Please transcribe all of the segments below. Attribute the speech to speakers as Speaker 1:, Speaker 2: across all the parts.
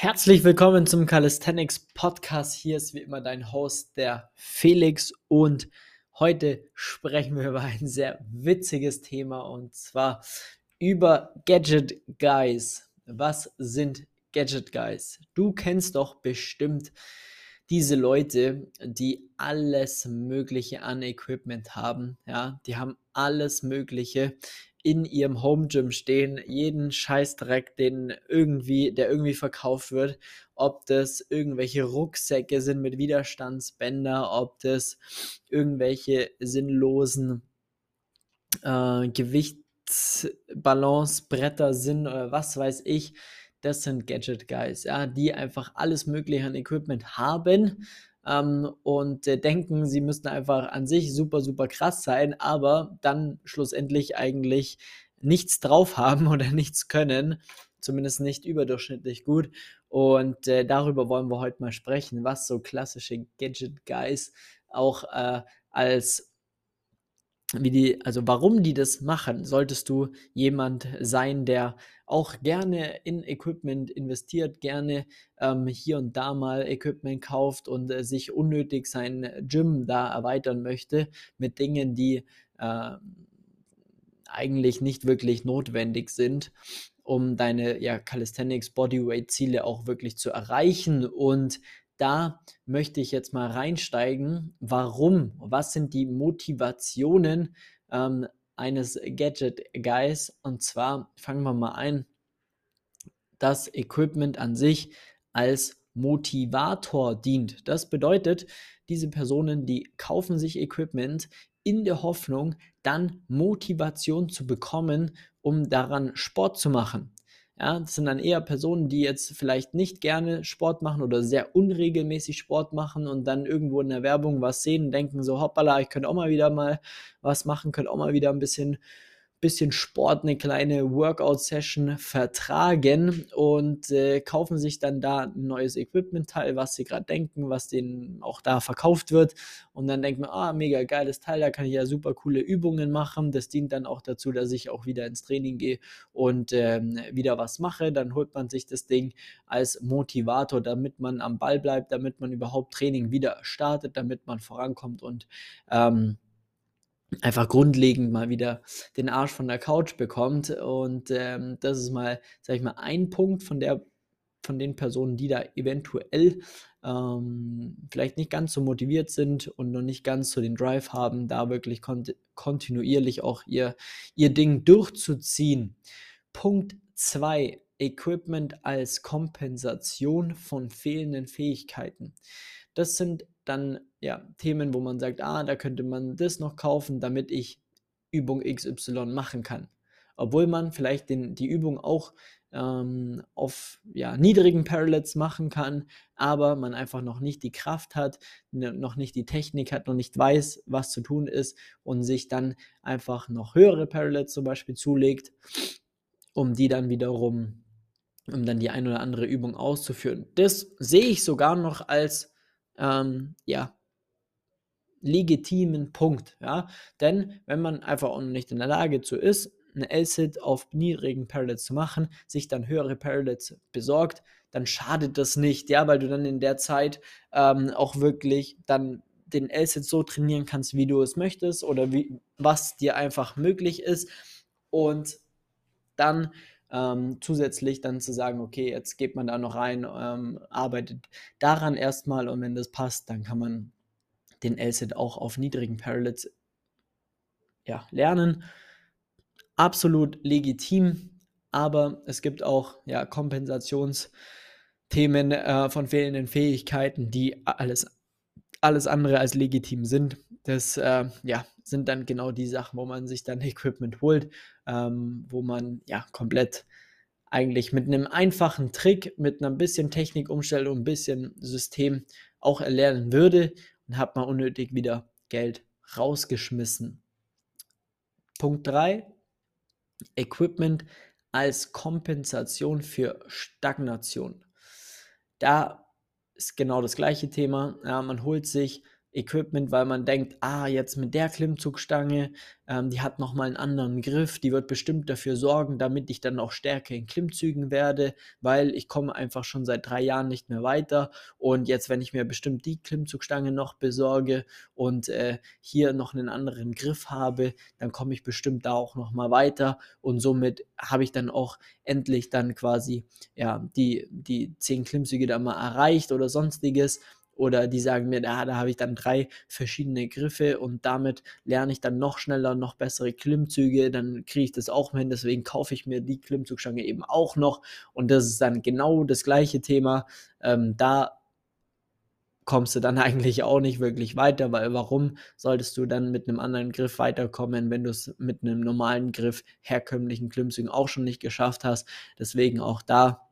Speaker 1: Herzlich willkommen zum Calisthenics Podcast. Hier ist wie immer dein Host, der Felix. Und heute sprechen wir über ein sehr witziges Thema und zwar über Gadget Guys. Was sind Gadget Guys? Du kennst doch bestimmt diese Leute, die alles Mögliche an Equipment haben. Ja, die haben alles Mögliche in ihrem Home Gym stehen, jeden Scheißdreck, den irgendwie, der irgendwie verkauft wird, ob das irgendwelche Rucksäcke sind mit Widerstandsbänder, ob das irgendwelche sinnlosen äh, Gewichtsbalancebretter sind oder was weiß ich. Das sind Gadget Guys, ja, die einfach alles Mögliche an Equipment haben, ähm, und äh, denken, sie müssten einfach an sich super, super krass sein, aber dann schlussendlich eigentlich nichts drauf haben oder nichts können, zumindest nicht überdurchschnittlich gut. Und äh, darüber wollen wir heute mal sprechen, was so klassische Gadget Guys auch äh, als wie die, also warum die das machen, solltest du jemand sein, der auch gerne in Equipment investiert, gerne ähm, hier und da mal Equipment kauft und äh, sich unnötig sein Gym da erweitern möchte mit Dingen, die äh, eigentlich nicht wirklich notwendig sind, um deine ja, Calisthenics Bodyweight Ziele auch wirklich zu erreichen und da möchte ich jetzt mal reinsteigen. Warum? Was sind die Motivationen ähm, eines Gadget Guys? Und zwar fangen wir mal ein, dass Equipment an sich als Motivator dient. Das bedeutet, diese Personen, die kaufen sich Equipment in der Hoffnung, dann Motivation zu bekommen, um daran Sport zu machen. Ja, das sind dann eher Personen, die jetzt vielleicht nicht gerne Sport machen oder sehr unregelmäßig Sport machen und dann irgendwo in der Werbung was sehen und denken so, hoppala, ich könnte auch mal wieder mal was machen, könnte auch mal wieder ein bisschen bisschen Sport, eine kleine Workout-Session vertragen und äh, kaufen sich dann da ein neues Equipment-Teil, was sie gerade denken, was denen auch da verkauft wird. Und dann denkt man, ah, mega geiles Teil, da kann ich ja super coole Übungen machen. Das dient dann auch dazu, dass ich auch wieder ins Training gehe und ähm, wieder was mache. Dann holt man sich das Ding als Motivator, damit man am Ball bleibt, damit man überhaupt Training wieder startet, damit man vorankommt und ähm, einfach grundlegend mal wieder den Arsch von der Couch bekommt. Und ähm, das ist mal, sag ich mal, ein Punkt von der von den Personen, die da eventuell ähm, vielleicht nicht ganz so motiviert sind und noch nicht ganz so den Drive haben, da wirklich kont kontinuierlich auch ihr, ihr Ding durchzuziehen. Punkt 2. Equipment als Kompensation von fehlenden Fähigkeiten. Das sind dann ja Themen, wo man sagt, ah, da könnte man das noch kaufen, damit ich Übung XY machen kann. Obwohl man vielleicht den, die Übung auch ähm, auf ja, niedrigen Parallels machen kann, aber man einfach noch nicht die Kraft hat, ne, noch nicht die Technik hat, noch nicht weiß, was zu tun ist und sich dann einfach noch höhere Parallels zum Beispiel zulegt, um die dann wiederum, um dann die ein oder andere Übung auszuführen. Das sehe ich sogar noch als ähm, ja, legitimen Punkt. Ja? Denn wenn man einfach auch nicht in der Lage zu ist, eine L-Sit auf niedrigen Parallels zu machen, sich dann höhere Parallels besorgt, dann schadet das nicht, ja, weil du dann in der Zeit ähm, auch wirklich dann den L-Sit so trainieren kannst, wie du es möchtest oder wie, was dir einfach möglich ist und dann ähm, zusätzlich dann zu sagen, okay, jetzt geht man da noch rein, ähm, arbeitet daran erstmal und wenn das passt, dann kann man den LSAT auch auf niedrigen Parallels ja, lernen. Absolut legitim, aber es gibt auch ja, Kompensationsthemen äh, von fehlenden Fähigkeiten, die alles, alles andere als legitim sind. Das äh, ja, sind dann genau die Sachen, wo man sich dann Equipment holt, ähm, wo man ja komplett eigentlich mit einem einfachen Trick, mit einer bisschen Technikumstellung, ein bisschen System auch erlernen würde und hat man unnötig wieder Geld rausgeschmissen. Punkt 3. Equipment als Kompensation für Stagnation. Da ist genau das gleiche Thema. Ja, man holt sich Equipment, weil man denkt, ah, jetzt mit der Klimmzugstange, ähm, die hat nochmal einen anderen Griff, die wird bestimmt dafür sorgen, damit ich dann auch stärker in Klimmzügen werde, weil ich komme einfach schon seit drei Jahren nicht mehr weiter. Und jetzt, wenn ich mir bestimmt die Klimmzugstange noch besorge und äh, hier noch einen anderen Griff habe, dann komme ich bestimmt da auch nochmal weiter. Und somit habe ich dann auch endlich dann quasi ja die, die zehn Klimmzüge da mal erreicht oder sonstiges oder die sagen mir, ah, da habe ich dann drei verschiedene Griffe und damit lerne ich dann noch schneller, noch bessere Klimmzüge, dann kriege ich das auch hin, deswegen kaufe ich mir die Klimmzugstange eben auch noch und das ist dann genau das gleiche Thema. Ähm, da kommst du dann eigentlich auch nicht wirklich weiter, weil warum solltest du dann mit einem anderen Griff weiterkommen, wenn du es mit einem normalen Griff, herkömmlichen Klimmzügen auch schon nicht geschafft hast. Deswegen auch da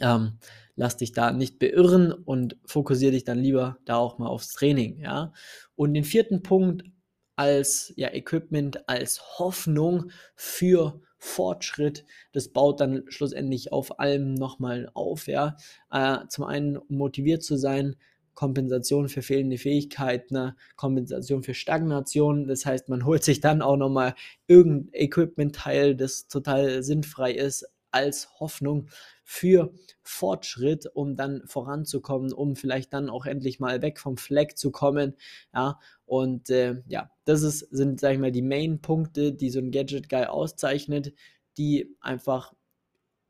Speaker 1: ähm, lass dich da nicht beirren und fokussiere dich dann lieber da auch mal aufs Training, ja. Und den vierten Punkt als ja, Equipment, als Hoffnung für Fortschritt, das baut dann schlussendlich auf allem nochmal auf, ja. Äh, zum einen motiviert zu sein, Kompensation für fehlende Fähigkeiten, ne? Kompensation für Stagnation. Das heißt, man holt sich dann auch nochmal irgendein Equipment-Teil, das total sinnfrei ist, als Hoffnung für Fortschritt, um dann voranzukommen, um vielleicht dann auch endlich mal weg vom Fleck zu kommen. Ja, und äh, ja, das ist, sind, sag ich mal, die Main-Punkte, die so ein Gadget-Guy auszeichnet, die einfach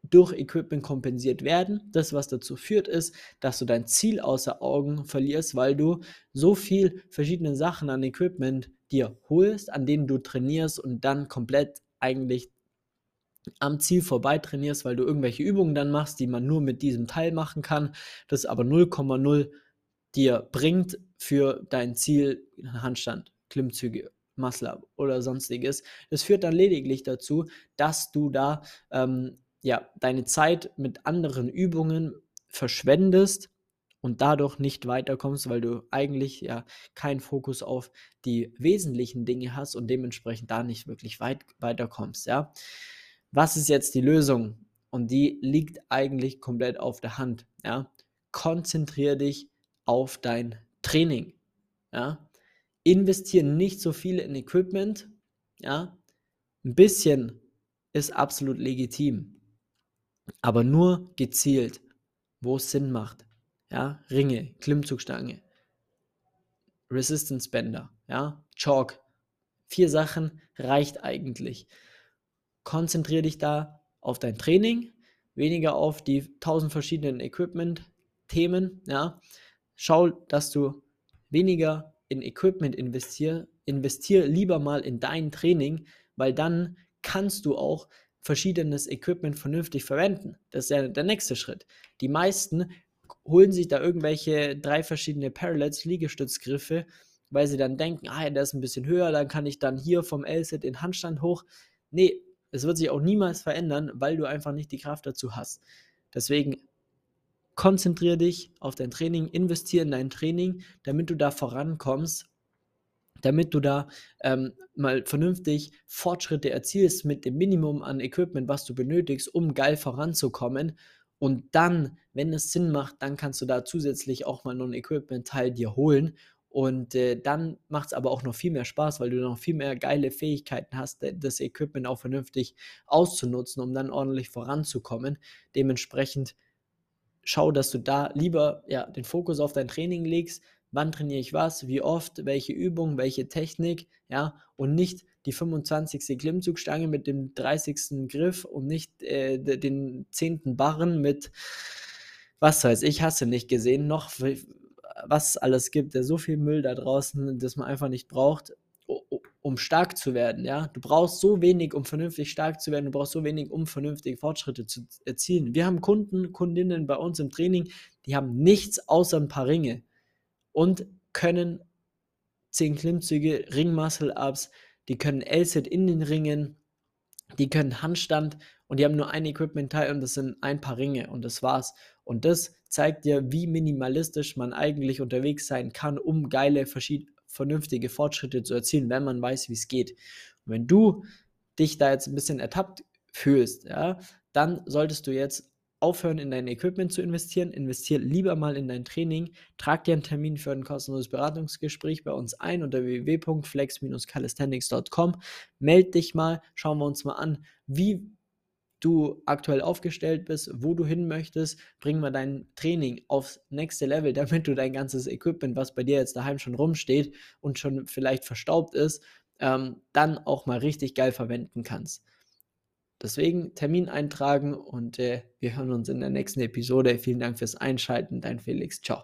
Speaker 1: durch Equipment kompensiert werden. Das, was dazu führt, ist, dass du dein Ziel außer Augen verlierst, weil du so viel verschiedene Sachen an Equipment dir holst, an denen du trainierst und dann komplett eigentlich am Ziel vorbei trainierst, weil du irgendwelche Übungen dann machst, die man nur mit diesem Teil machen kann, das aber 0,0 dir bringt für dein Ziel, Handstand, Klimmzüge, Muscle-Up oder sonstiges. Das führt dann lediglich dazu, dass du da ähm, ja, deine Zeit mit anderen Übungen verschwendest und dadurch nicht weiterkommst, weil du eigentlich ja keinen Fokus auf die wesentlichen Dinge hast und dementsprechend da nicht wirklich weit weiterkommst, ja. Was ist jetzt die Lösung? Und die liegt eigentlich komplett auf der Hand. Ja? Konzentriere dich auf dein Training. Ja? Investiere nicht so viel in Equipment. Ja? Ein bisschen ist absolut legitim. Aber nur gezielt, wo es Sinn macht. Ja? Ringe, Klimmzugstange, Resistance Bänder, ja? Chalk. Vier Sachen reicht eigentlich konzentriere dich da auf dein Training, weniger auf die tausend verschiedenen Equipment-Themen. Ja. Schau, dass du weniger in Equipment investier, investier lieber mal in dein Training, weil dann kannst du auch verschiedenes Equipment vernünftig verwenden. Das ist ja der nächste Schritt. Die meisten holen sich da irgendwelche drei verschiedene Parallels, Liegestützgriffe, weil sie dann denken, ah, der ist ein bisschen höher, dann kann ich dann hier vom L-Set in Handstand hoch. Nee, es wird sich auch niemals verändern, weil du einfach nicht die Kraft dazu hast. Deswegen konzentriere dich auf dein Training, investiere in dein Training, damit du da vorankommst, damit du da ähm, mal vernünftig Fortschritte erzielst mit dem Minimum an Equipment, was du benötigst, um geil voranzukommen. Und dann, wenn es Sinn macht, dann kannst du da zusätzlich auch mal noch ein Equipment-Teil dir holen und äh, dann macht es aber auch noch viel mehr Spaß, weil du noch viel mehr geile Fähigkeiten hast, das Equipment auch vernünftig auszunutzen, um dann ordentlich voranzukommen. Dementsprechend schau, dass du da lieber ja, den Fokus auf dein Training legst. Wann trainiere ich was, wie oft, welche Übung, welche Technik, ja, und nicht die 25. Klimmzugstange mit dem 30. Griff und nicht äh, den 10. Barren mit, was weiß ich, hast du nicht gesehen, noch was alles gibt, der so viel Müll da draußen, das man einfach nicht braucht, um stark zu werden. Ja, du brauchst so wenig, um vernünftig stark zu werden. Du brauchst so wenig, um vernünftige Fortschritte zu erzielen. Wir haben Kunden, Kundinnen bei uns im Training, die haben nichts außer ein paar Ringe und können 10 Klimmzüge, Ring-Muscle-Ups, die können L-Sit in den Ringen, die können Handstand und die haben nur ein Equipment-Teil und das sind ein paar Ringe und das war's. Und das zeigt dir, wie minimalistisch man eigentlich unterwegs sein kann, um geile, vernünftige Fortschritte zu erzielen, wenn man weiß, wie es geht. Und wenn du dich da jetzt ein bisschen ertappt fühlst, ja, dann solltest du jetzt aufhören, in dein Equipment zu investieren. Investier lieber mal in dein Training. Trag dir einen Termin für ein kostenloses Beratungsgespräch bei uns ein unter www.flex-calisthenics.com. Meld dich mal, schauen wir uns mal an, wie du aktuell aufgestellt bist, wo du hin möchtest, bring mal dein Training aufs nächste Level, damit du dein ganzes Equipment, was bei dir jetzt daheim schon rumsteht und schon vielleicht verstaubt ist, ähm, dann auch mal richtig geil verwenden kannst. Deswegen Termin eintragen und äh, wir hören uns in der nächsten Episode. Vielen Dank fürs Einschalten. Dein Felix. Ciao.